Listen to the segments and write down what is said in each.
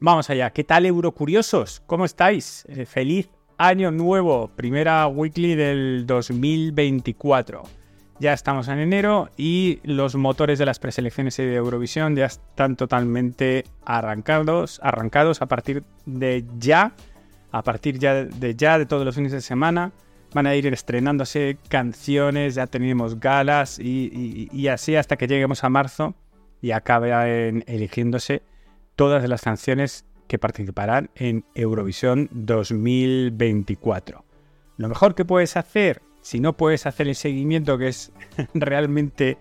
Vamos allá. ¿Qué tal, Eurocuriosos? ¿Cómo estáis? Eh, feliz año nuevo. Primera weekly del 2024. Ya estamos en enero y los motores de las preselecciones de Eurovisión ya están totalmente arrancados, arrancados a partir de ya, a partir ya de ya de todos los fines de semana. Van a ir estrenándose canciones, ya tenemos galas y, así hasta que lleguemos a marzo y acabe eligiéndose todas las canciones que participarán en Eurovisión 2024. Lo mejor que puedes hacer, si no puedes hacer el seguimiento que es realmente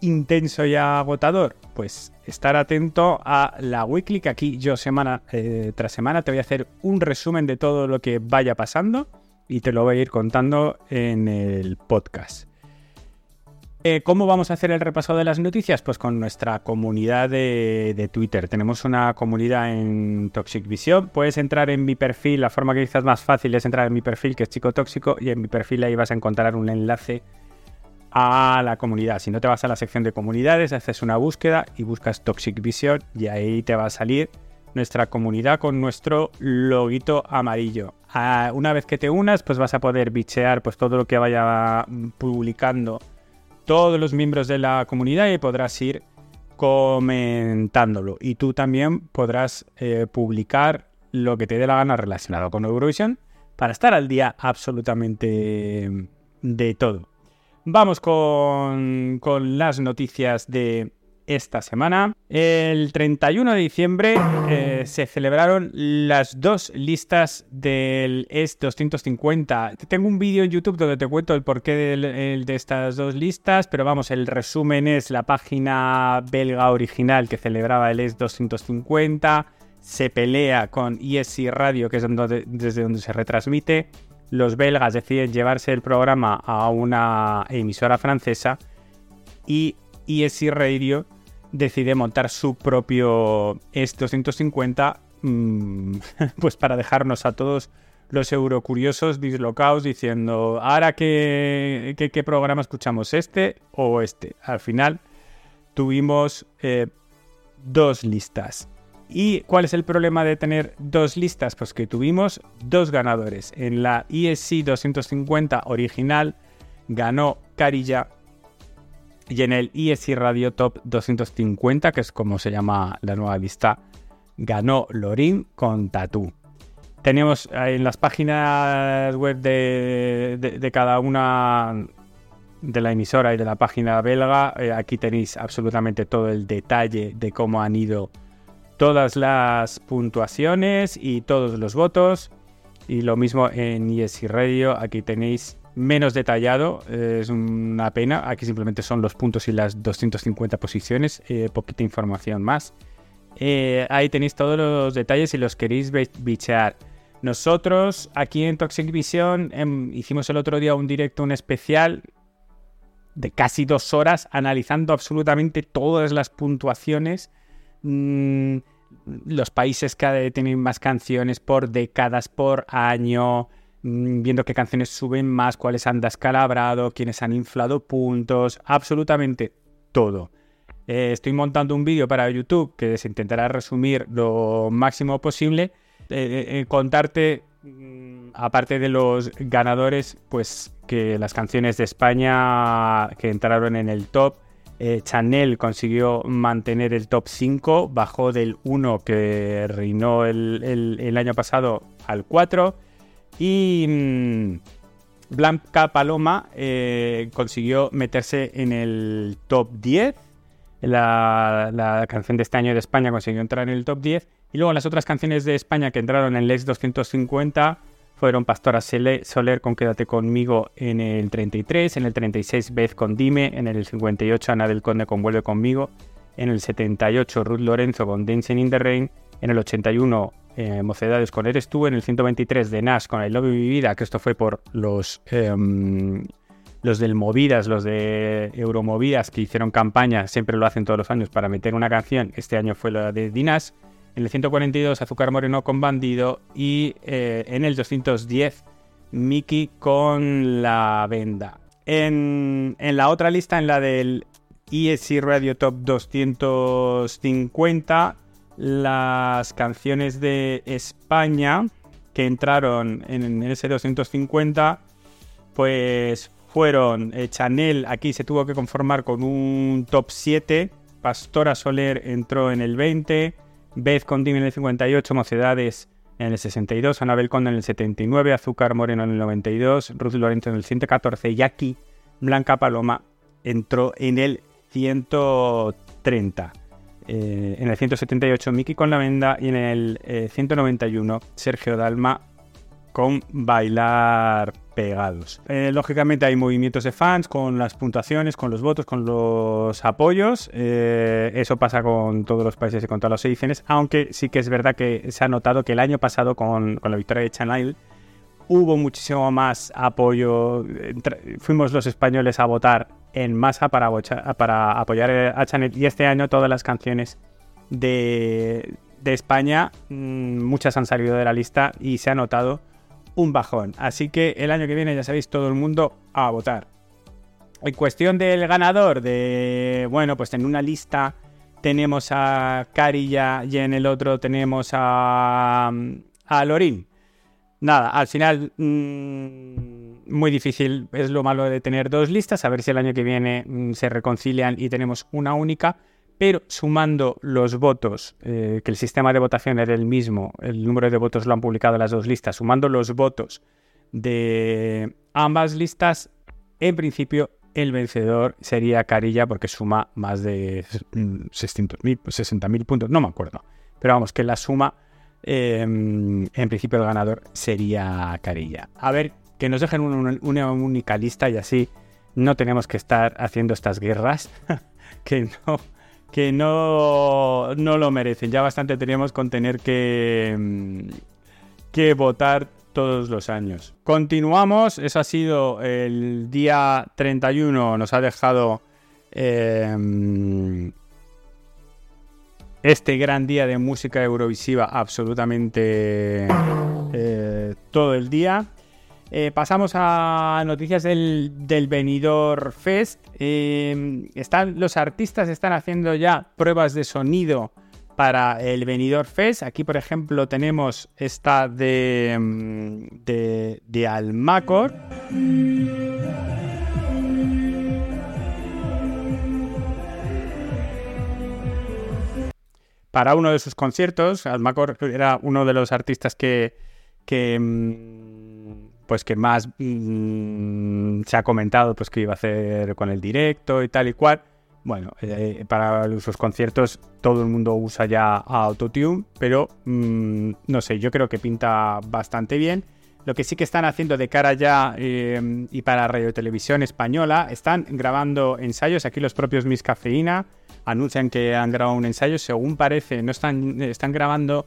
intenso y agotador, pues estar atento a la weekly que aquí yo semana eh, tras semana te voy a hacer un resumen de todo lo que vaya pasando y te lo voy a ir contando en el podcast. Eh, ¿Cómo vamos a hacer el repaso de las noticias? Pues con nuestra comunidad de, Twitter. Tenemos una comunidad en Toxic Vision. Puedes entrar en mi perfil. La forma que quizás más fácil es entrar en mi perfil, que es Chico Tóxico, y en mi perfil ahí vas a encontrar un enlace a la comunidad. Si no te vas a la sección de comunidades, haces una búsqueda y buscas Toxic Vision y ahí te va a salir nuestra comunidad con nuestro loguito amarillo. Ah, una vez que te unas, pues vas a poder bichear pues, todo lo que vaya publicando todos los miembros de la comunidad y podrás ir comentándolo. Y tú también podrás eh, publicar lo que te dé la gana relacionado con Eurovisión para estar al día absolutamente de todo. Vamos con, con las noticias de esta semana. El 31 de diciembre eh, se celebraron las dos listas del ES 250. Tengo un vídeo en YouTube donde te cuento el porqué de, estas dos listas, pero vamos, el resumen es la página belga original que celebraba el ES 250. Se pelea con ESC Radio, que es desde donde se retransmite. Los belgas deciden llevarse el programa a una emisora francesa y ESC Radio decide montar su propio S250 mm, pues para dejarnos a todos los eurocuriosos dislocados diciendo, ahora qué, qué, programa escuchamos, este o este. Al final tuvimos eh, dos listas. ¿Y cuál es el problema de tener dos listas? Pues que tuvimos dos ganadores. En la ESC 250 original ganó Carilla y en el ESC Radio Top 250, que es como se llama la nueva lista, ganó Lorin con Tatú. Tenemos en las páginas web de, cada una de la emisora y de la página belga, eh, aquí tenéis absolutamente todo el detalle de cómo han ido todas las puntuaciones y todos los votos. Y lo mismo en ESC Radio, aquí tenéis menos detallado, eh, es una pena. Aquí simplemente son los puntos y las 250 posiciones, eh, poquita información más. Eh, ahí tenéis todos los detalles si los queréis bichear. Nosotros aquí en Toxic Vision em, hicimos el otro día un directo, un especial de casi dos horas analizando absolutamente todas las puntuaciones. Mm, los países que tienen más canciones por décadas, por año, viendo qué canciones suben más, cuáles han descalabrado, quiénes han inflado puntos, absolutamente todo. Eh, estoy montando un vídeo para YouTube que se intentará resumir lo máximo posible, eh, eh, contarte, mm, aparte de los ganadores, pues que las canciones de España que entraron en el top, Chanel consiguió mantener el top 5, bajó del 1 que reinó el, el año pasado al 4. Y mm, Blanca Paloma eh, consiguió meterse en el top 10. La, canción de este año de España consiguió entrar en el top 10. Y luego las otras canciones de España que entraron en el Lex 250 fueron Pastora Soler con Quédate conmigo en el 33, en el 36 Beth con Dime, en el 58 Ana del Conde con Vuelve conmigo, en el 78 Ruth Lorenzo con Dancing in the Rain, en el 81 eh, Mocedades con Eres tú, en el 123 de Nash con I Love Mi Vida, que esto fue por los, em, los del Movidas, los de Euromovidas que hicieron campaña, siempre lo hacen todos los años para meter una canción, este año fue la de Dinas, en el 142 Azúcar Moreno con Bandido y eh, en el 210 Mickey con La Venda. En, en la otra lista, en la del ESC Radio Top 250, las canciones de España que entraron en ese 250, pues fueron eh, Chanel, aquí se tuvo que conformar con un top 7, Pastora Soler entró en el 20, Beth Condim en el 58, Mocedades en el 62, Anabel Conde en el 79, Azúcar Moreno en el 92, Ruth Lorenzo en el 114 y aquí Blanca Paloma entró en el 130. Eh, en el 178 Miki con la venda y en el 191 eh, Sergio Dalma con Bailar Pegados. Eh, lógicamente hay movimientos de fans con las puntuaciones, con los votos, con los apoyos. eso pasa con todos los países y con todas las ediciones, aunque sí que es verdad que se ha notado que el año pasado con, con la victoria de Chanel hubo muchísimo más apoyo. Fuimos los españoles a votar en masa para, apoyar a Chanel y este año todas las canciones de, España, mm, muchas han salido de la lista y se ha notado un bajón. Así que el año que viene, ya sabéis, todo el mundo a votar. En cuestión del ganador, de bueno, pues en una lista tenemos a Carilla y en el otro tenemos a, a Lorín. Nada, al final mm, muy difícil, es lo malo de tener dos listas, a ver si el año que viene mm, se reconcilian y tenemos una única, pero sumando los votos, eh, que el sistema de votación era el mismo, el número de votos lo han publicado las dos listas, sumando los votos de ambas listas, en principio el vencedor sería Carilla porque suma más de 600.000, mm, 60.000 puntos, no me acuerdo, pero vamos, que la suma Em, en principio el ganador sería Carilla. A ver, que nos dejen una, única lista y así no tenemos que estar haciendo estas guerras que no que no, no lo merecen. Ya bastante teníamos con tener que, em, que votar todos los años. Continuamos, eso ha sido el día 31, nos ha dejado eh, este gran día de música eurovisiva absolutamente eh, todo el día. Eh, pasamos a noticias del, del Benidorm Fest. Eh, están, los artistas están haciendo ya pruebas de sonido para el Benidorm Fest. Aquí, por ejemplo, tenemos esta de, mm, de Almacor. Para uno de sus conciertos. Almacor era uno de los artistas que, mm, pues que más mm, se ha comentado pues que iba a hacer con el directo y tal y cual. Bueno, eh, para sus conciertos todo el mundo usa ya Autotune, pero mm, no sé, yo creo que pinta bastante bien. Lo que sí que están haciendo de cara ya eh, y para Radio Televisión Española, están grabando ensayos, aquí los propios Miss Cafeína, anuncian que han grabado un ensayo. Según parece, no están, están grabando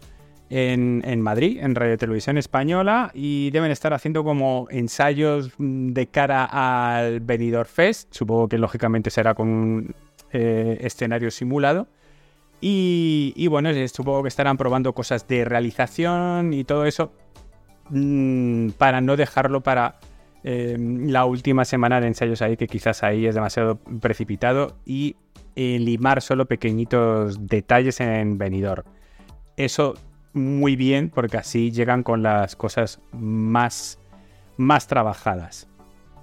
en, Madrid, en Radio Televisión Española, y deben estar haciendo como ensayos de cara al Benidorm Fest. Supongo que lógicamente será con un eh, escenario simulado. Y, bueno, supongo que estarán probando cosas de realización y todo eso mm, para no dejarlo para eh, la última semana de ensayos ahí, que quizás ahí es demasiado precipitado y limar solo pequeñitos detalles en venidor. Eso muy bien porque así llegan con las cosas más, más trabajadas.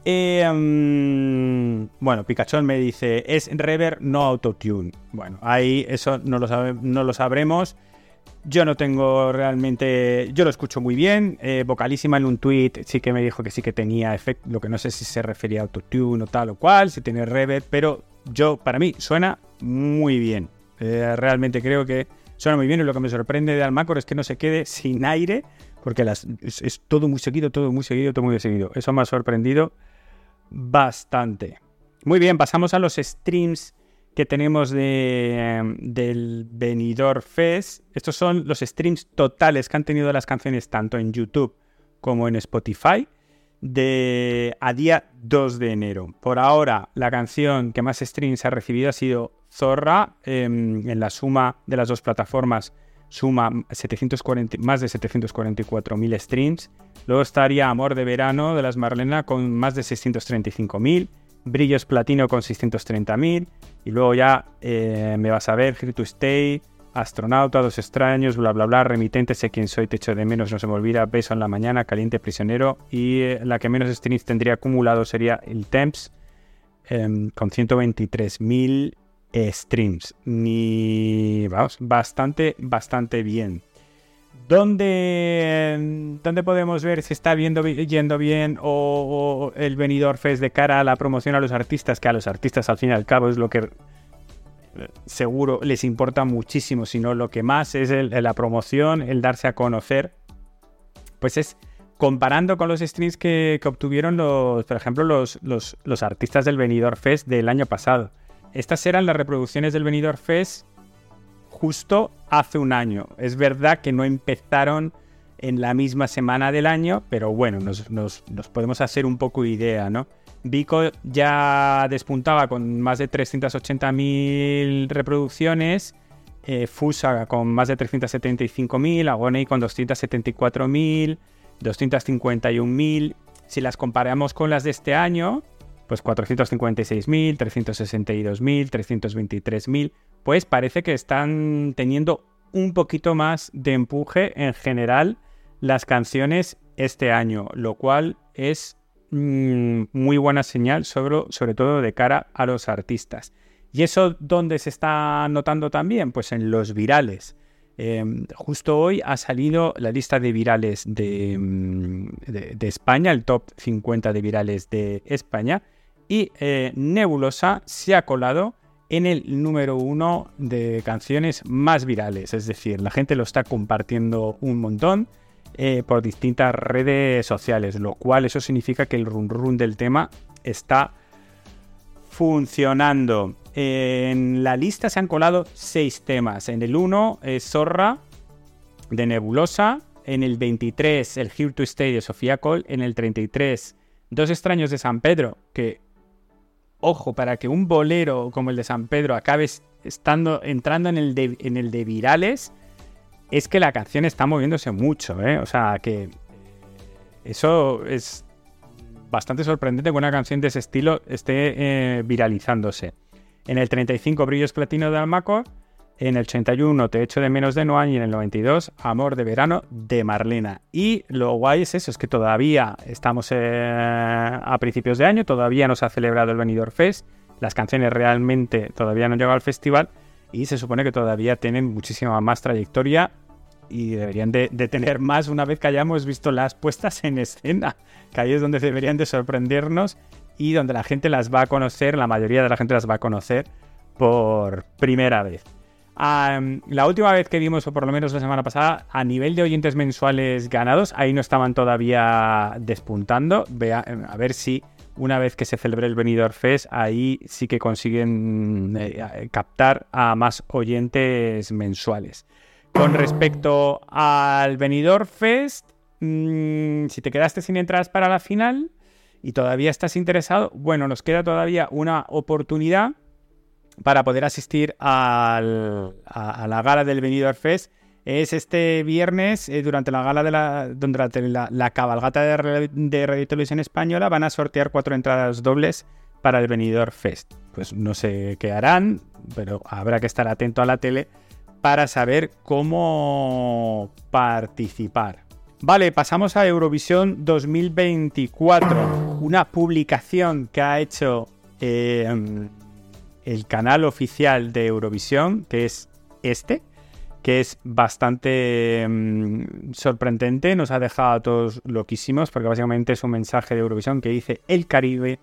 Em, bueno, Pikachu me dice, es rever, no autotune. Bueno, ahí eso no lo, no lo sabremos. Yo no tengo realmente. Yo lo escucho muy bien. Eh, vocalísima en un tweet sí que me dijo que sí que tenía efecto. Lo que no sé si se refería a autotune o tal o cual, si tiene reverb, pero yo, para mí, suena muy bien. Eh, realmente creo que suena muy bien y lo que me sorprende de Almacor es que no se quede sin aire, porque las, es, todo muy seguido, todo muy seguido, todo muy seguido. Eso me ha sorprendido bastante. Muy bien, pasamos a los streams que tenemos de, del Benidorm Fest. Estos son los streams totales que han tenido las canciones tanto en YouTube como en Spotify de a día 2 de enero. Por ahora, la canción que más streams ha recibido ha sido Zorra. Em, en la suma de las dos plataformas suma 740, más de 744.000 streams. Luego estaría Amor de Verano de las Marlena con más de 635.000. Brillos Platino con 630.000. Y luego ya eh, Me Vas a Ver, Here to Stay, astronauta, dos extraños, bla bla bla, remitente, sé quién soy, te echo de menos, no se me olvida, beso en la mañana, caliente, prisionero. Y eh, la que menos streams tendría acumulado sería el Temps, em, con 123.000 streams. Ni, vamos, bastante, bastante bien. ¿Dónde, ¿Dónde, podemos ver si está viendo, yendo bien o, el venidor Fest de cara a la promoción a los artistas? Que a los artistas al fin y al cabo es lo que eh, seguro les importa muchísimo, sino lo que más es la promoción, el darse a conocer. Pues es comparando con los streams que, obtuvieron los, por ejemplo, los, artistas del Venidor Fest del año pasado. Estas eran las reproducciones del Venidor Fest justo hace un año. Es verdad que no empezaron en la misma semana del año, pero bueno, nos, podemos hacer un poco idea, ¿no? Vico ya despuntaba con más de 380.000 reproducciones, eh, con más de 375.000, Agoney con 274.000, 251.000. Si las comparamos con las de este año, pues 456.000, 362.000, 323.000, pues parece que están teniendo un poquito más de empuje en general las canciones este año, lo cual es mm, muy buena señal sobre, sobre todo de cara a los artistas. ¿Y eso dónde se está notando también? Pues en los virales. Em, justo hoy ha salido la lista de virales de, mm, de, España, el top 50 de virales de España, y eh, Nebulosa se ha colado en el número uno de canciones más virales. Es decir, la gente lo está compartiendo un montón eh, por distintas redes sociales, lo cual eso significa que el run run del tema está funcionando. En la lista se han colado seis temas. En el 1 es Zorra de Nebulosa. En el 23 el Here to Stay de Sofía Cole. En el 33 Dos extraños de San Pedro, que ojo, para que un bolero como el de San Pedro acabe estando, entrando en el, de, en el de virales, es que la canción está moviéndose mucho, ¿eh? O sea, que eso es bastante sorprendente que una canción de ese estilo esté eh, viralizándose. En el 35, Brillos Platino de Almacor. En el 81, Te echo de menos de Noan. Y en el 92, Amor de Verano de Marlena. Y lo guay es eso, es que todavía estamos eh, a principios de año, todavía no se ha celebrado el Benidorm Fest. Las canciones realmente todavía no han llegado al festival. Y se supone que todavía tienen muchísima más trayectoria y deberían de, tener más una vez que hayamos visto las puestas en escena, que ahí es donde deberían de sorprendernos y donde la gente las va a conocer, la mayoría de la gente las va a conocer por primera vez la última vez que vimos, o por lo menos la semana pasada, a nivel de oyentes mensuales ganados, ahí no estaban todavía despuntando. a ver si una vez que se celebre el Benidorm Fest, ahí sí que consiguen eh, captar a más oyentes mensuales. Con respecto al Benidorm Fest, mm, si te quedaste sin entradas para la final y todavía estás interesado, bueno, nos queda todavía una oportunidad para poder asistir a, la gala del Benidorm Fest es este viernes eh, durante la gala de la, durante la, cabalgata de, de, Radio Televisión Española van a sortear cuatro entradas dobles para el Benidorm Fest. Pues no sé qué harán, pero habrá que estar atento a la tele para saber cómo participar. Vale, pasamos a Eurovisión 2024, una publicación que ha hecho eh, el canal oficial de Eurovisión, que es este, que es bastante mm, sorprendente, nos ha dejado a todos loquísimos, porque básicamente es un mensaje de Eurovisión que dice el Caribe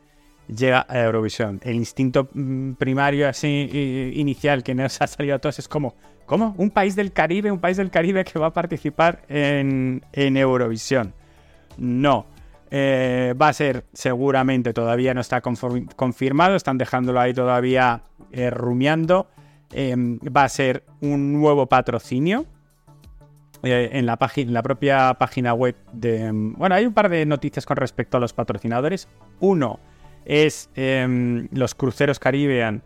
llega a Eurovisión. El instinto mm, primario así inicial que nos ha salido a todos es como, ¿cómo? Un país del Caribe, un país del Caribe que va a participar en, en Eurovisión. No, eh, va a ser seguramente, todavía no está confirmado, están dejándolo ahí todavía eh, rumiando. Em, va a ser un nuevo patrocinio. Eh, en, la en la propia página web de... Bueno, hay un par de noticias con respecto a los patrocinadores. Uno es em, los cruceros Caribbean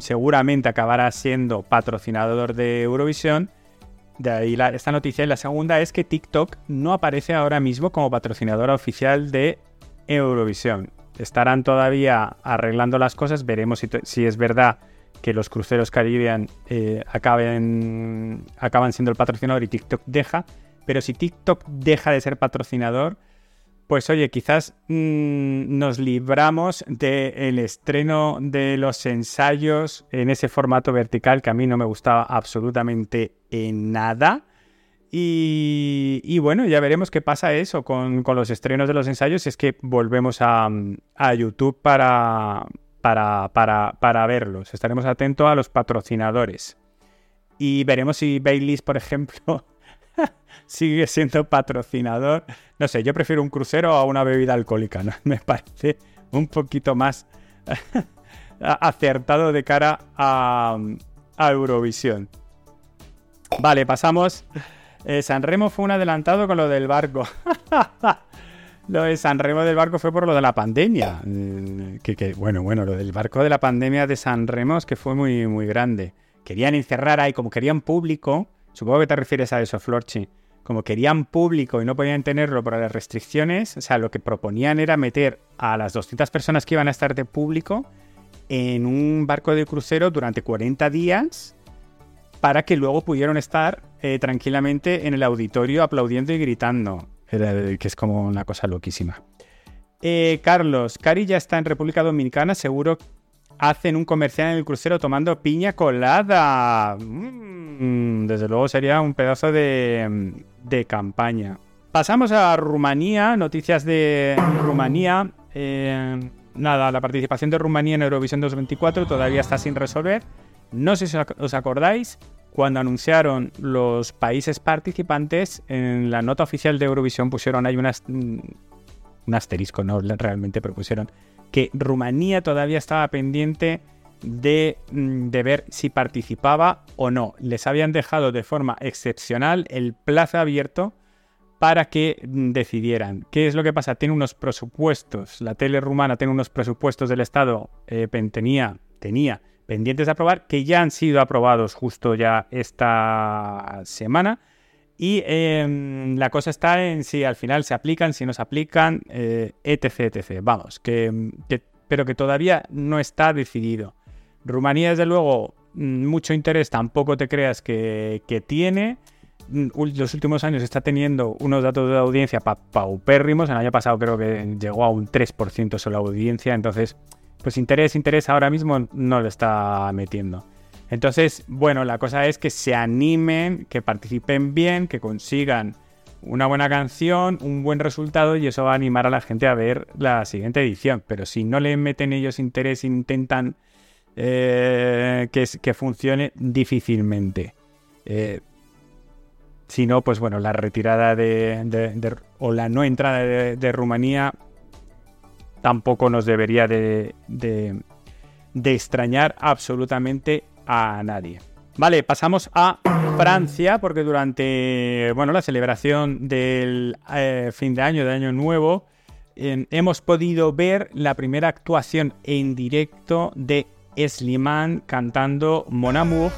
seguramente acabará siendo patrocinador de Eurovisión. De ahí esta noticia. Y la segunda es que TikTok no aparece ahora mismo como patrocinadora oficial de Eurovisión. Estarán todavía arreglando las cosas. Veremos si, es verdad que los cruceros Caribbean eh, acaben, acaban siendo el patrocinador y TikTok deja. Pero si TikTok deja de ser patrocinador, pues oye, quizás mm, nos libramos del estreno de los ensayos en ese formato vertical que a mí no me gustaba absolutamente en nada. Y, bueno, ya veremos qué pasa eso con, los estrenos de los ensayos. Es que volvemos a, YouTube para, para, para, verlos. Estaremos atentos a los patrocinadores. Y veremos si Baileys, por ejemplo, sigue siendo patrocinador. No sé, yo prefiero un crucero a una bebida alcohólica, ¿no? Me parece un poquito más acertado de cara a, Eurovisión. Vale, pasamos. Eh, San Remo fue un adelantado con lo del barco. lo de San Remo del barco fue por lo de la pandemia. Mm, que, bueno, bueno, lo del barco de la pandemia de San Remo es que fue muy, muy grande. Querían encerrar ahí, como querían público, Supongo que te refieres a eso, Florchi. Como querían público y no podían tenerlo por las restricciones, o sea, lo que proponían era meter a las 200 personas que iban a estar de público en un barco de crucero durante 40 días para que luego pudieran estar eh, tranquilamente en el auditorio aplaudiendo y gritando, que es como una cosa loquísima. Eh, Carlos, Cari ya está en República Dominicana, seguro hacen un comercial en el crucero tomando piña colada. Mm, desde luego sería un pedazo de, campaña. Pasamos a Rumanía, noticias de Rumanía. Eh, nada, la participación de Rumanía en Eurovisión 2024 todavía está sin resolver. No sé si os acordáis, cuando anunciaron los países participantes, en la nota oficial de Eurovisión pusieron ahí mm, un asterisco, no realmente, pero pusieron que Rumanía todavía estaba pendiente mm, de, ver si participaba o no. Les habían dejado de forma excepcional el plazo abierto para que mm, decidieran. ¿Qué es lo que pasa? Tiene unos presupuestos, la tele rumana tiene unos presupuestos del Estado, eh, tenía, tenía pendientes de aprobar, que ya han sido aprobados justo ya esta semana y em, la cosa está en si al final se aplican, si no se aplican, eh, etc, etc. Vamos, que, pero que todavía no está decidido. Rumanía, desde luego, mm, mucho interés tampoco te creas que, tiene. Mm, los últimos años está teniendo unos datos de audiencia paupérrimos. El año pasado creo que llegó a un 3% solo audiencia. Entonces, pues interés, interés ahora mismo no lo está metiendo. Entonces, bueno, la cosa es que se animen, que participen bien, que consigan una buena canción, un buen resultado y eso va a animar a la gente a ver la siguiente edición. Pero si no le meten ellos interés e intentan eh, que, funcione, difícilmente. Eh, si no, pues bueno, la retirada de, o la no entrada de, Rumanía tampoco nos debería de, de extrañar absolutamente a nadie. Vale, pasamos a Francia, porque durante bueno, la celebración del eh, fin de año, de año nuevo, hemos podido ver la primera actuación en directo de Slimane cantando Mon Amour.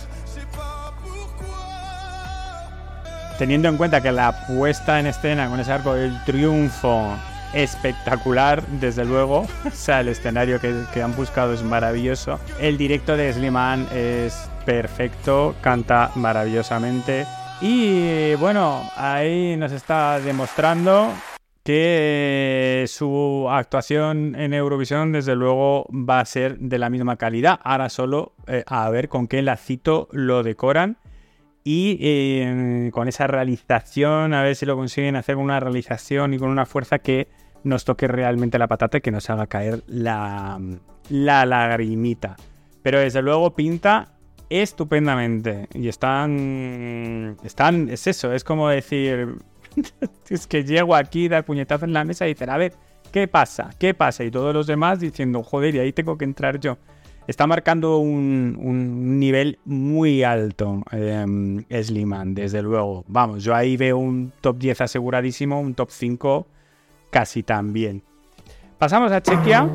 Teniendo en cuenta que la puesta en escena con ese arco del triunfo espectacular, desde luego. O sea, el escenario que, han buscado es maravilloso. El directo de Sliman es perfecto, canta maravillosamente. Y bueno, ahí nos está demostrando que su actuación en Eurovisión desde luego va a ser de la misma calidad. Ahora solo eh, a ver con qué lacito lo decoran y eh, con esa realización, a ver si lo consiguen hacer con una realización y con una fuerza que nos toque realmente la patata y que nos haga caer la, la lagrimita. Pero desde luego pinta estupendamente. Y están. Están. Es eso, es como decir. es que llego aquí, dar puñetazo en la mesa y decir, a ver, ¿qué pasa? ¿Qué pasa? Y todos los demás diciendo, joder, y ahí tengo que entrar yo. Está marcando un, nivel muy alto eh, Sliman, desde luego. Vamos, yo ahí veo un top 10 aseguradísimo, un top 5 casi tan bien. Pasamos a Chequia.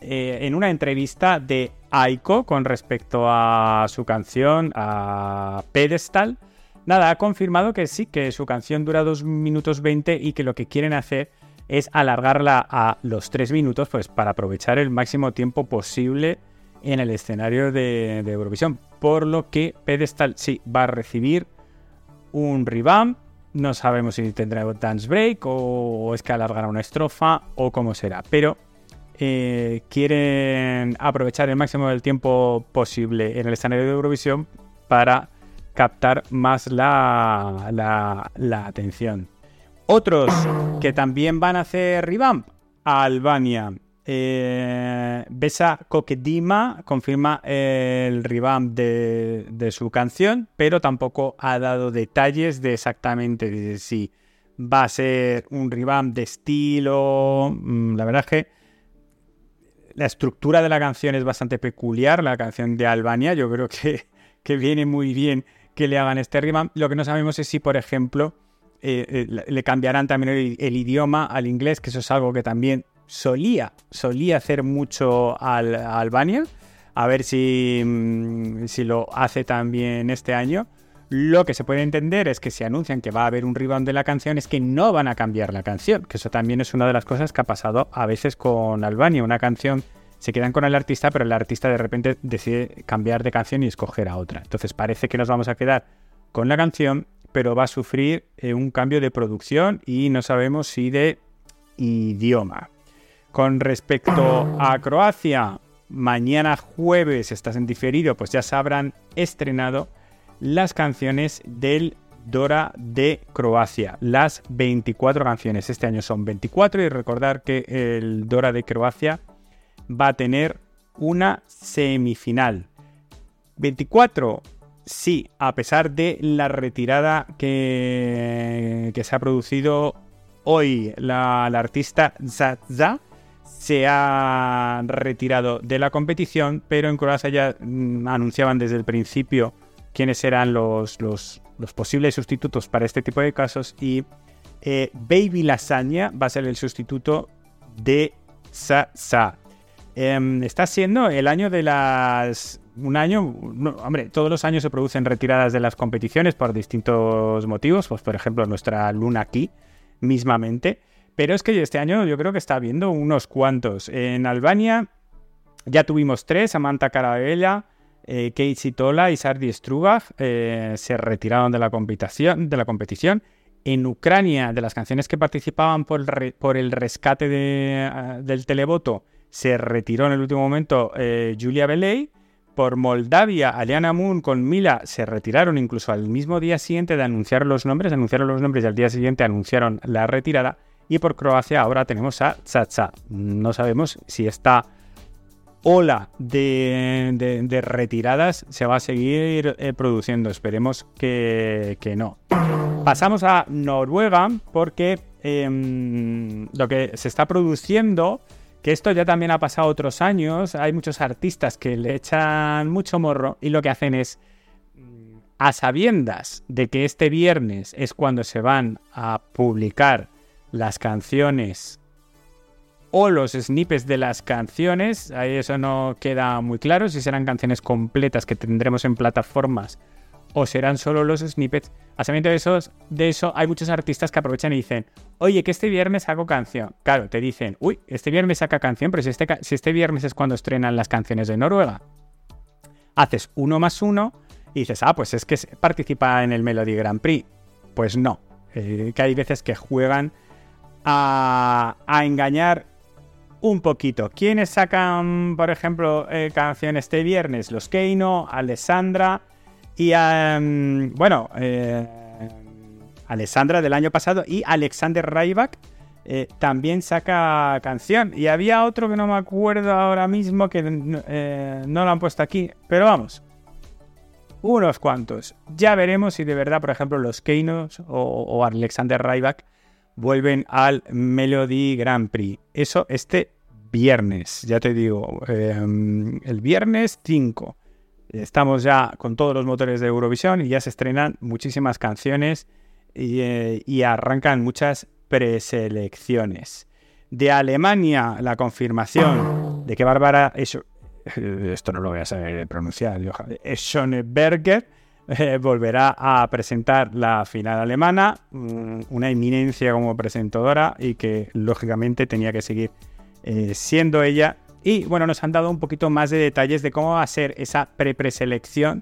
Eh, en una entrevista de Aiko con respecto a su canción, a Pedestal, nada, ha confirmado que sí, que su canción dura 2 minutos 20 y que lo que quieren hacer es alargarla a los 3 minutos, pues para aprovechar el máximo tiempo posible en el escenario de, Eurovisión. Por lo que Pedestal sí va a recibir un revamp. No sabemos si tendrá dance break o, es que alargará una estrofa o cómo será. Pero eh, quieren aprovechar el máximo del tiempo posible en el escenario de Eurovisión para captar más la, la atención. Otros que también van a hacer revamp, Albania. Eh, Besa Kokedima confirma el revamp de, su canción, pero tampoco ha dado detalles de exactamente si va a ser un revamp de estilo. Mm, la verdad es que la estructura de la canción es bastante peculiar, la canción de Albania. Yo creo que, que viene muy bien que le hagan este revamp. Lo que no sabemos es si, por ejemplo, eh, eh, le cambiarán también el, idioma al inglés, que eso es algo que también solía, solía hacer mucho al, a Albania. A ver si, mm, si lo hace también este año. Lo que se puede entender es que si anuncian que va a haber un rebound de la canción, es que no van a cambiar la canción, que eso también es una de las cosas que ha pasado a veces con Albania. Una canción se quedan con el artista, pero el artista de repente decide cambiar de canción y escoger a otra. Entonces parece que nos vamos a quedar con la canción, pero va a sufrir eh, un cambio de producción y no sabemos si de idioma. Con respecto a Croacia, mañana jueves, estás en diferido, pues ya se habrán estrenado las canciones del Dora de Croacia. Las 24 canciones. Este año son 24 y recordar que el Dora de Croacia va a tener una semifinal. 24 Sí, a pesar de la retirada que, que se ha producido hoy, la, artista Zaza se ha retirado de la competición, pero en Croacia ya mm, anunciaban desde el principio quiénes eran los, los, posibles sustitutos para este tipo de casos y eh, Baby Lasagna va a ser el sustituto de Zaza. Em, está siendo el año de las un año, hombre, todos los años se producen retiradas de las competiciones por distintos motivos, pues por ejemplo nuestra luna aquí, mismamente, pero es que este año yo creo que está habiendo unos cuantos. En Albania ya tuvimos tres, Samantha Carabella, eh, Kate Tola y Sardi Strugach eh, se retiraron de la, competición. En Ucrania, de las canciones que participaban por, el rescate de, del televoto, se retiró en el último momento eh, Julia Beley por Moldavia, Aliana Moon con Mila se retiraron incluso al mismo día siguiente de anunciar los nombres, anunciaron los nombres y al día siguiente anunciaron la retirada. Y por Croacia ahora tenemos a Chacha. No sabemos si esta ola de, retiradas se va a seguir eh, produciendo. Esperemos que, no. Pasamos a Noruega porque em, lo que se está produciendo que esto ya también ha pasado otros años, hay muchos artistas que le echan mucho morro y lo que hacen es, mm, a sabiendas de que este viernes es cuando se van a publicar las canciones o los snippets de las canciones, ahí eso no queda muy claro, si serán canciones completas que tendremos en plataformas o serán solo los snippets. A sabiendo de, esos, de eso, hay muchos artistas que aprovechan y dicen, oye, que este viernes hago canción. Claro, te dicen, uy, este viernes saca canción, pero si este, si este viernes es cuando estrenan las canciones de Noruega, haces uno más uno y dices, ah, pues es que participa en el Melody Grand Prix. Pues no, eh, que hay veces que juegan a, engañar un poquito. ¿Quiénes sacan, por ejemplo, eh, canción este viernes? Los Keino, Alessandra, y em, bueno, eh, Alessandra del año pasado y Alexander Rybak eh, también saca canción. Y había otro que no me acuerdo ahora mismo que eh, no lo han puesto aquí. Pero vamos, unos cuantos. Ya veremos si de verdad, por ejemplo, los Keynos o, Alexander Rybak vuelven al Melody Grand Prix. Eso este viernes, ya te digo, em, el viernes 5. Estamos ya con todos los motores de Eurovisión y ya se estrenan muchísimas canciones y, eh, arrancan muchas preselecciones. De Alemania, la confirmación de que Bárbara, esto no lo voy a saber pronunciar, Schoneberger, eh, volverá a presentar la final alemana, mm, una eminencia como presentadora y que lógicamente tenía que seguir eh, siendo ella Y bueno, nos han dado un poquito más de detalles de cómo va a ser esa pre-preselección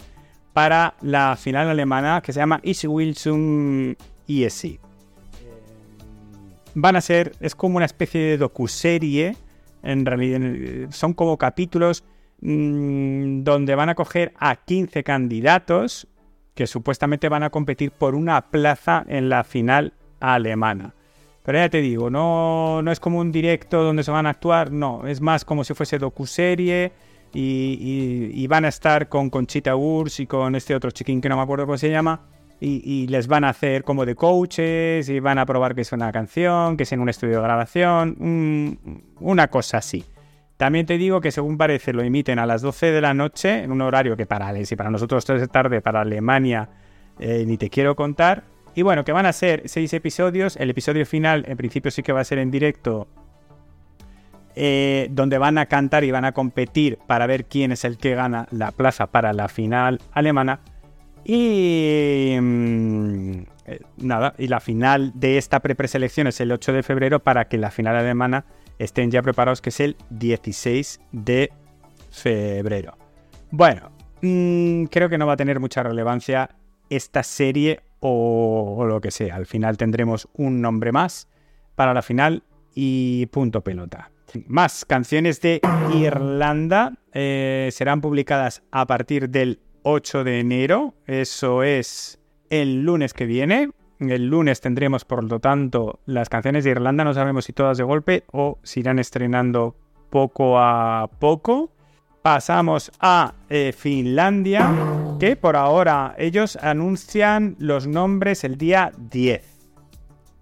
para la final alemana que se llama Ich Wilson ESC. Van a ser, es como una especie de docuserie, en realidad son como capítulos mmm, donde van a coger a 15 candidatos que supuestamente van a competir por una plaza en la final alemana. Pero ya te digo, no, no es como un directo donde se van a actuar, no, es más como si fuese docuserie y, y, van a estar con Conchita Urs y con este otro chiquín que no me acuerdo cómo se llama y, y, les van a hacer como de coaches y van a probar que es una canción, que es en un estudio de grabación, una cosa así. También te digo que según parece lo emiten a las 12 de la noche, en un horario que para y para nosotros 3 de tarde, para Alemania eh, ni te quiero contar. Y bueno, que van a ser 6 episodios. El episodio final en principio sí que va a ser en directo, eh, donde van a cantar y van a competir para ver quién es el que gana la plaza para la final alemana. Y mm, eh, nada, y la final de esta pre-preselección es el 8 de febrero para que la final alemana estén ya preparados, que es el 16 de febrero. Bueno, mmm, creo que no va a tener mucha relevancia esta serie o, o, lo que sea. Al final tendremos un nombre más para la final y punto pelota. Más canciones de Irlanda eh, serán publicadas a partir del 8 de enero. Eso es el lunes que viene. El lunes tendremos, por lo tanto, las canciones de Irlanda. No sabemos si todas de golpe o si irán estrenando poco a poco. Pasamos a eh, Finlandia, que por ahora ellos anuncian los nombres el día 10.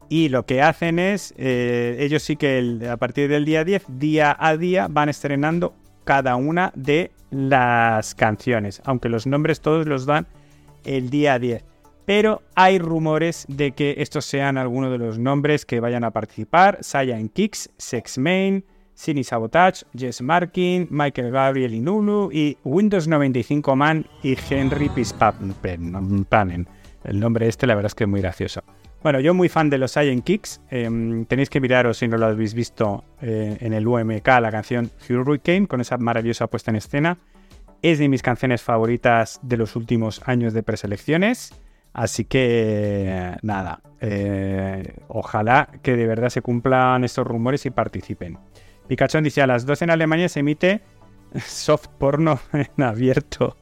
Y lo que hacen es, eh, ellos sí que a partir del día 10, día a día, van estrenando cada una de las canciones, aunque los nombres todos los dan el día 10 pero hay rumores de que estos sean algunos de los nombres que vayan a participar. Cyan Kicks, Sex Main, Cine Sabotage, Jess Markin, Michael Gabriel Inulu y Windows 95 Man y Henry Pispanen. El nombre este la verdad es que es muy gracioso. Bueno, yo muy fan de los Cyan Kicks. Eh, tenéis que miraros si no lo habéis visto eh, en el UMK la canción Hurricane con esa maravillosa puesta en escena. Es de mis canciones favoritas de los últimos años de preselecciones. Así que nada, eh, ojalá que de verdad se cumplan estos rumores y participen. Pikachu dice, a las 12 en Alemania se emite soft porno en abierto.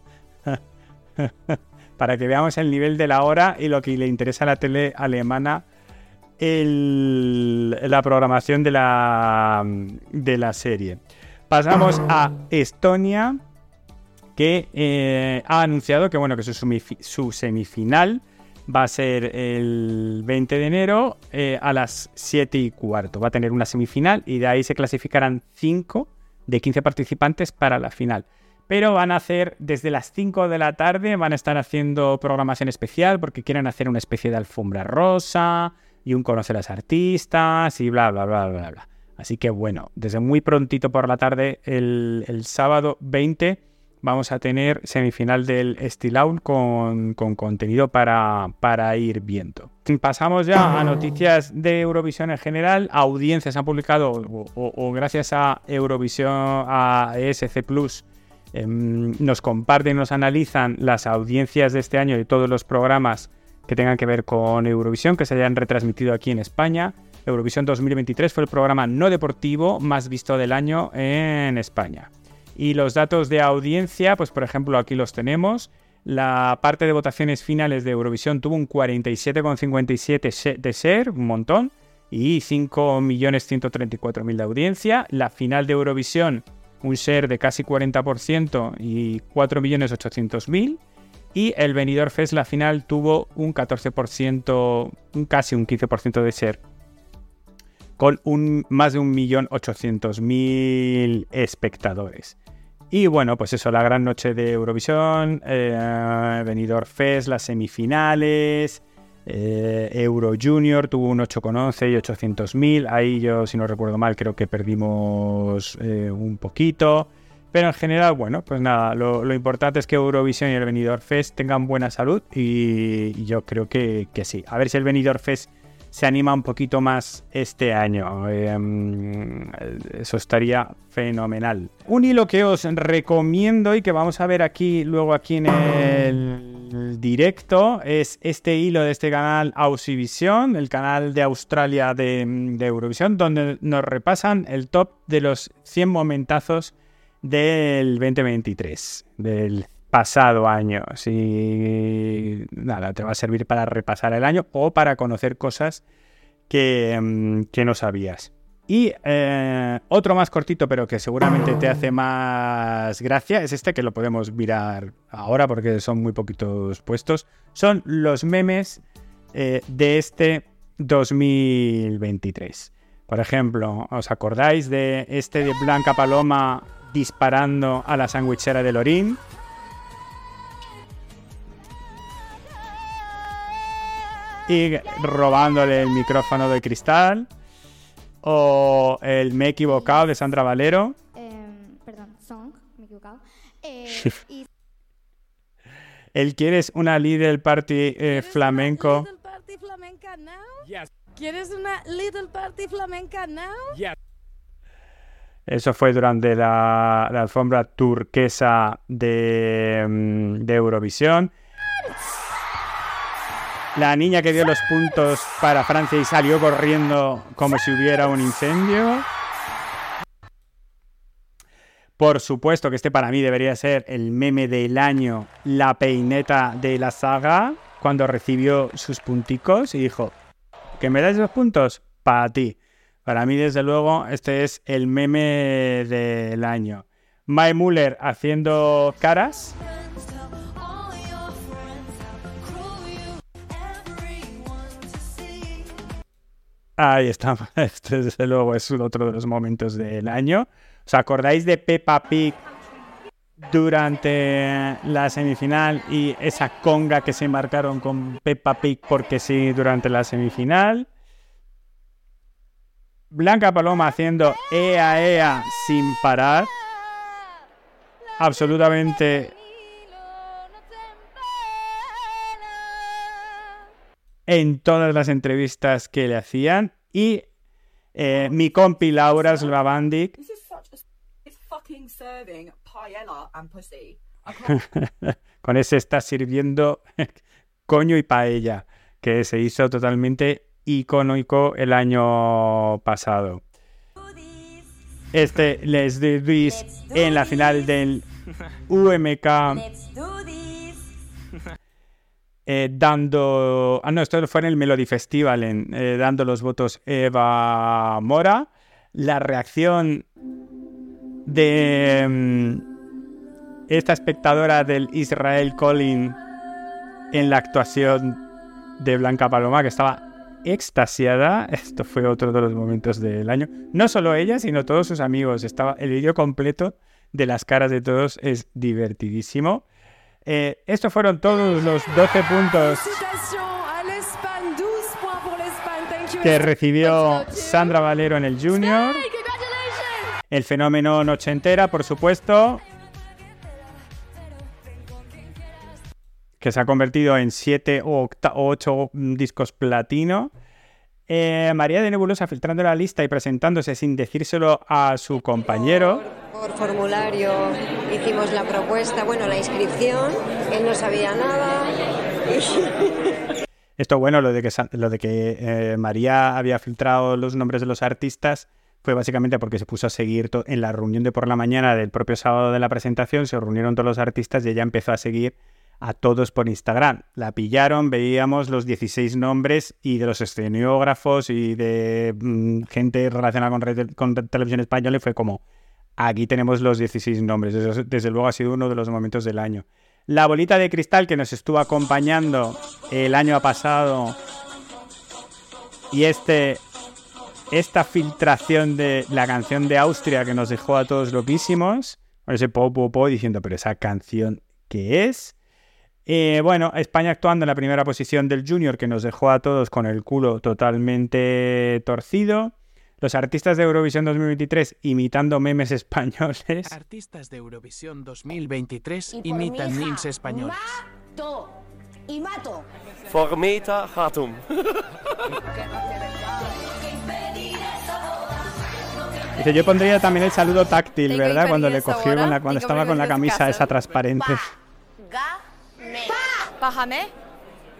Para que veamos el nivel de la hora y lo que le interesa a la tele alemana, el, la programación de la, de la serie. Pasamos a Estonia que eh, ha anunciado que, bueno, que su, semifinal va a ser el 20 de enero eh, a las 7 y cuarto. Va a tener una semifinal y de ahí se clasificarán 5 de 15 participantes para la final. Pero van a hacer desde las 5 de la tarde, van a estar haciendo programación especial porque quieren hacer una especie de alfombra rosa y un conocer a los artistas y bla, bla, bla, bla, bla. Así que bueno, desde muy prontito por la tarde, el sábado 20 vamos a tener semifinal del Stilaun con, con contenido para, ir viendo. Pasamos ya a noticias de Eurovisión en general. Audiencias han publicado, o, gracias a Eurovisión, a ESC Plus, eh, nos comparten, nos analizan las audiencias de este año y todos los programas que tengan que ver con Eurovisión, que se hayan retransmitido aquí en España. Eurovisión 2023 fue el programa no deportivo más visto del año en España. Y los datos de audiencia, pues por ejemplo aquí los tenemos. La parte de votaciones finales de Eurovisión tuvo un 47,57 de ser, un montón, y 5.134.000 de audiencia. La final de Eurovisión, un share de casi 40% y 4.800.000. Y el Benidorm Fest, la final, tuvo un 14%, un casi un 15% de share, con un, más de 1.800.000 espectadores. Y bueno, pues eso, la gran noche de Eurovisión, eh, Fest, las semifinales, eh, Euro Junior tuvo un 8,11 y 800.000. Ahí yo, si no recuerdo mal, creo que perdimos eh, un poquito. Pero en general, bueno, pues nada, lo, lo, importante es que Eurovisión y el Benidorm Fest tengan buena salud y, y yo creo que, que, sí. A ver si el Benidorm Fest se anima un poquito más este año. Em, eso estaría fenomenal. Un hilo que os recomiendo y que vamos a ver aquí luego aquí en el directo es este hilo de este canal Ausivisión, el canal de Australia de, Eurovisión, donde nos repasan el top de los 100 momentazos del 2023, del pasado año. Si nada, te va a servir para repasar el año o para conocer cosas que, mm, no sabías. Y eh, otro más cortito, pero que seguramente te hace más gracia, es este que lo podemos mirar ahora porque son muy poquitos puestos. Son los memes eh, de este 2023. Por ejemplo, ¿os acordáis de este de Blanca Paloma disparando a la sandwichera de Lorín? Y robándole el micrófono de cristal. O el Me he equivocado de Sandra Valero. Em, perdón, Song, me he equivocado. Eh, ¿El quieres una Little Party eh, flamenco? Little Party flamenca now? ¿Quieres una Little Party flamenca now? Eso fue durante la, alfombra turquesa de, mm, de Eurovisión. La niña que dio los puntos para Francia y salió corriendo como si hubiera un incendio. Por supuesto que este para mí debería ser el meme del año, la peineta de la saga, cuando recibió sus punticos y dijo, ¿que me das los puntos? Para ti. Para mí, desde luego, este es el meme del año. Mae Muller haciendo caras. Ahí está. Este, desde luego, es otro de los momentos del año. ¿Os acordáis de Peppa Pig durante la semifinal y esa conga que se marcaron con Peppa Pig porque sí durante la semifinal? Blanca Paloma haciendo ea ea sin parar. Absolutamente en todas las entrevistas que le hacían. Y eh, mi compi Laura Slavandik. Con ese está sirviendo coño y paella, que se hizo totalmente icónico el año pasado. Este Les Luis en la final del UMK eh, dando. Ah, no, esto fue en el Melody Festival, en, eh, dando los votos Eva Mora. La reacción de mm, esta espectadora del Israel Calling en la actuación de Blanca Paloma, que estaba extasiada. Esto fue otro de los momentos del año. No solo ella, sino todos sus amigos. Estaba el vídeo completo de las caras de todos es divertidísimo. Eh, estos fueron todos los 12 puntos que recibió Sandra Valero en el Junior. El fenómeno entera, por supuesto. Que se ha convertido en 7 o 8 discos platino. Eh, María de Nebulosa filtrando la lista y presentándose sin decírselo a su compañero. Por formulario hicimos la propuesta, bueno, la inscripción, él no sabía nada. Esto bueno, lo de que, lo de que eh, María había filtrado los nombres de los artistas fue básicamente porque se puso a seguir en la reunión de por la mañana del propio sábado de la presentación, se reunieron todos los artistas y ella empezó a seguir a todos por Instagram. La pillaron, veíamos los 16 nombres y de los escenógrafos y de mm, gente relacionada con, televisión española y fue como, aquí tenemos los 16 nombres. desde luego ha sido uno de los momentos del año. La bolita de cristal que nos estuvo acompañando el año pasado y este esta filtración de la canción de Austria que nos dejó a todos loquísimos, ese po, po, po diciendo, pero esa canción, ¿qué es? Eh, bueno, España actuando en la primera posición del Junior que nos dejó a todos con el culo totalmente torcido. Los artistas de Eurovisión 2023 imitando memes españoles. Artistas de Eurovisión 2023 imitan memes españoles. Mato y mato. Formita Hatum. Dice, yo pondría también el saludo táctil, ¿verdad? Cuando le cogió con la- ahora, cuando estaba con la camisa esa transparente. Págame.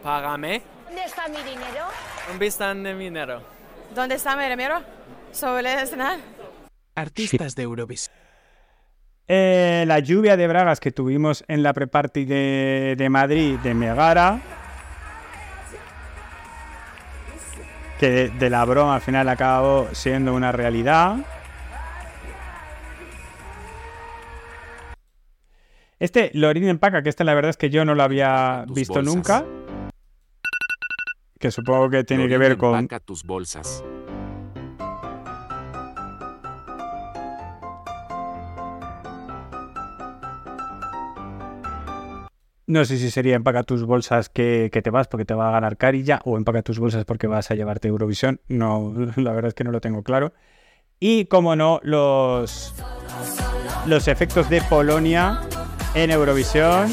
Págame. ¿Dónde está mi dinero? ¿Dónde está mi dinero? ¿Dónde está mi dinero? ¿Sobre cenar? Artistas de Eurovisión. Eh, la lluvia de bragas que tuvimos en la pre-party de, de Madrid de Megara. Que de, de la broma al final acabó siendo una realidad. Este Lorin en Paca, que este la verdad es que yo no lo había Tus visto bolsas. nunca. Que supongo que tiene que ver con, Empaca tus bolsas. No sé si sería empaca tus bolsas que, que te vas porque te va a ganar Carilla o empaca tus bolsas porque vas a llevarte Eurovisión. No, la verdad es que no lo tengo claro. Y como no, los, los efectos de Polonia en Eurovisión.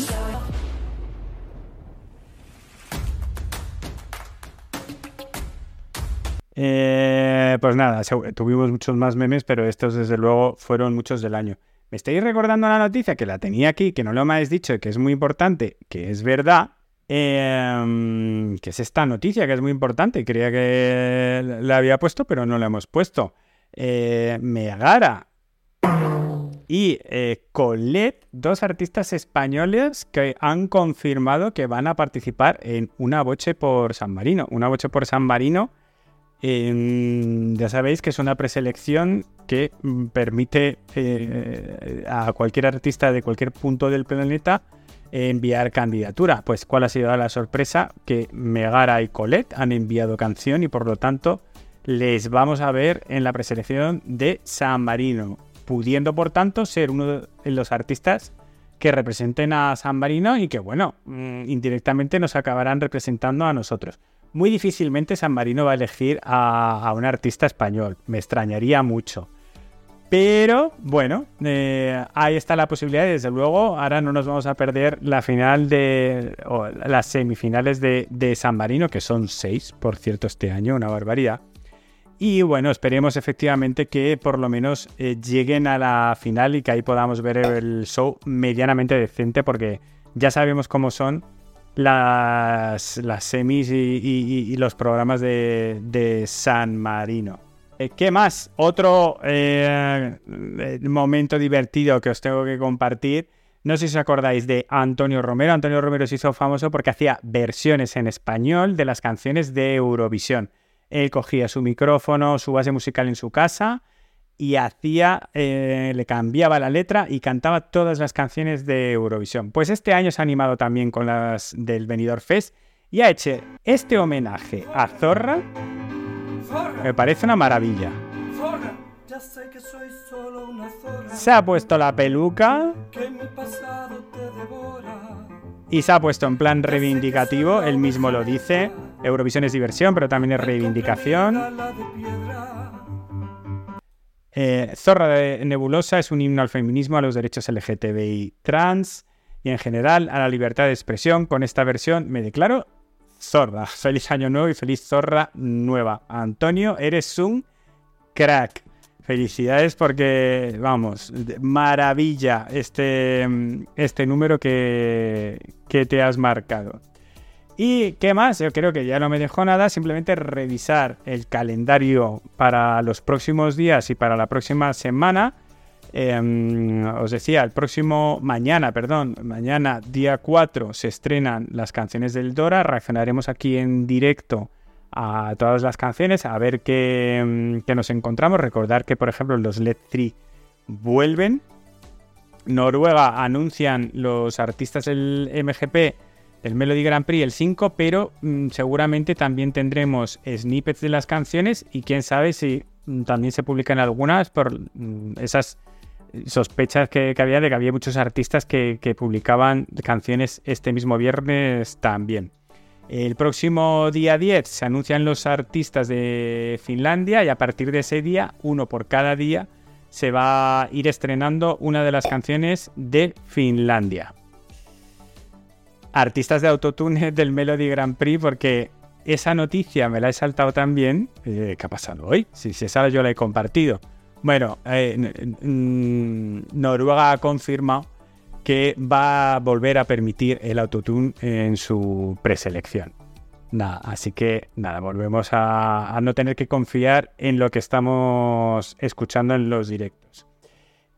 Eh, pues nada, tuvimos muchos más memes, pero estos desde luego fueron muchos del año. ¿Me estáis recordando la noticia que la tenía aquí, que no lo me habéis dicho, que es muy importante, que es verdad? Em, que es esta noticia, que es muy importante. Creía que la había puesto, pero no la hemos puesto. Eh, Megara y eh, Colette, dos artistas españoles que han confirmado que van a participar en una boche por San Marino. Una boche por San Marino. Em, ya sabéis que es una preselección que mm, permite eh, a cualquier artista de cualquier punto del planeta enviar candidatura. Pues cuál ha sido la sorpresa que Megara y Colette han enviado canción y por lo tanto les vamos a ver en la preselección de San Marino, pudiendo por tanto ser uno de los artistas que representen a San Marino y que bueno, mm, indirectamente nos acabarán representando a nosotros. Muy difícilmente San Marino va a elegir a, a un artista español, me extrañaría mucho. Pero bueno, eh, ahí está la posibilidad. Desde luego, ahora no nos vamos a perder la final de. o las semifinales de, de San Marino, que son seis, por cierto, este año, una barbaridad. Y bueno, esperemos efectivamente que por lo menos eh, lleguen a la final y que ahí podamos ver el show medianamente decente, porque ya sabemos cómo son las, las semis y, los programas de, de San Marino. Eh, ¿Qué más? Otro eh, eh, momento divertido que os tengo que compartir. No sé si os acordáis de Antonio Romero. Antonio Romero se hizo famoso porque hacía versiones en español de las canciones de Eurovisión. Él cogía su micrófono, su base musical en su casa y hacía, eh, le cambiaba la letra y cantaba todas las canciones de Eurovisión. Pues este año se ha animado también con las del Benidorm Fest y ha hecho este homenaje a Zorra. Me parece una maravilla. Se ha puesto la peluca y se ha puesto en plan reivindicativo. Él mismo lo dice. Eurovisión es diversión, pero también es reivindicación. Eh, Zorra de Nebulosa es un himno al feminismo, a los derechos LGTBI trans y en general a la libertad de expresión. Con esta versión me declaro zorra. Feliz año nuevo y feliz zorra nueva. Antonio, eres un crack. Felicidades porque, vamos, maravilla este, mm, este número que, que te has marcado. ¿Y qué más? Yo creo que ya no me dejó nada, simplemente revisar el calendario para los próximos días y para la próxima semana. Em, os decía, el próximo mañana, perdón, mañana día 4 se estrenan las canciones del Dora, reaccionaremos aquí en directo a todas las canciones, a ver qué, em, qué nos encontramos. Recordar que, por ejemplo, los Let 3 vuelven. Noruega anuncian los artistas del MGP el Melody Grand Prix el 5, pero mm, seguramente también tendremos snippets de las canciones y quién sabe si mm, también se publican algunas por mm, esas sospechas que, había de que había muchos artistas que publicaban canciones este mismo viernes también. El próximo día 10 se anuncian los artistas de Finlandia y a partir de ese día, uno por cada día, se va a ir estrenando una de las canciones de Finlandia artistas de autotune del Melody Grand Prix porque esa noticia me la he saltado también. Eh, ¿Qué ha pasado hoy? Si, si esa yo la he compartido. Bueno, eh, Noruega ha confirmado que va a volver a permitir el autotune en su preselección. Nada, así que nada, volvemos a, no tener que confiar en lo que estamos escuchando en los directos.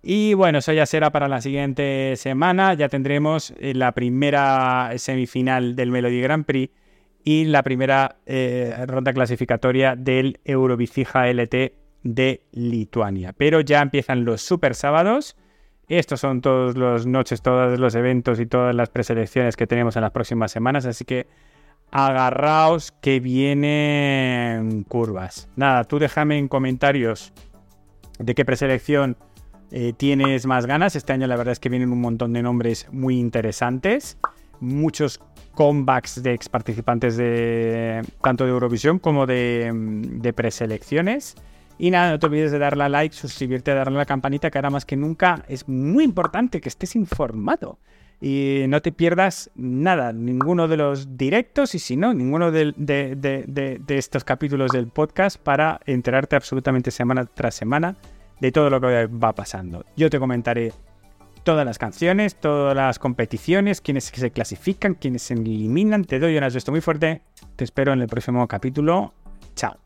Y bueno, eso ya será para la siguiente semana. Ya tendremos eh, la primera semifinal del Melody Grand Prix y la primera eh, ronda clasificatoria del Eurovicija LT de Lituania. Pero ya empiezan los super sábados. Estos son todas las noches, todos los eventos y todas las preselecciones que tenemos en las próximas semanas. Así que agarraos que vienen curvas. Nada, tú déjame en comentarios de qué preselección eh, tienes más ganas. Este año la verdad es que vienen un montón de nombres muy interesantes. Muchos comebacks de ex participantes de tanto de Eurovisión como de, de preselecciones. Y nada, no te olvides de darle a like, suscribirte, darle a la campanita, que ahora más que nunca es muy importante que estés informado y no te pierdas nada, ninguno de los directos y si no, ninguno de, estos capítulos del podcast para enterarte absolutamente semana tras semana de todo lo que va pasando. Yo te comentaré todas las canciones, todas las competiciones, quienes se clasifican, quienes se eliminan. Te doy un abrazo muy fuerte. Te espero en el próximo capítulo. Chao.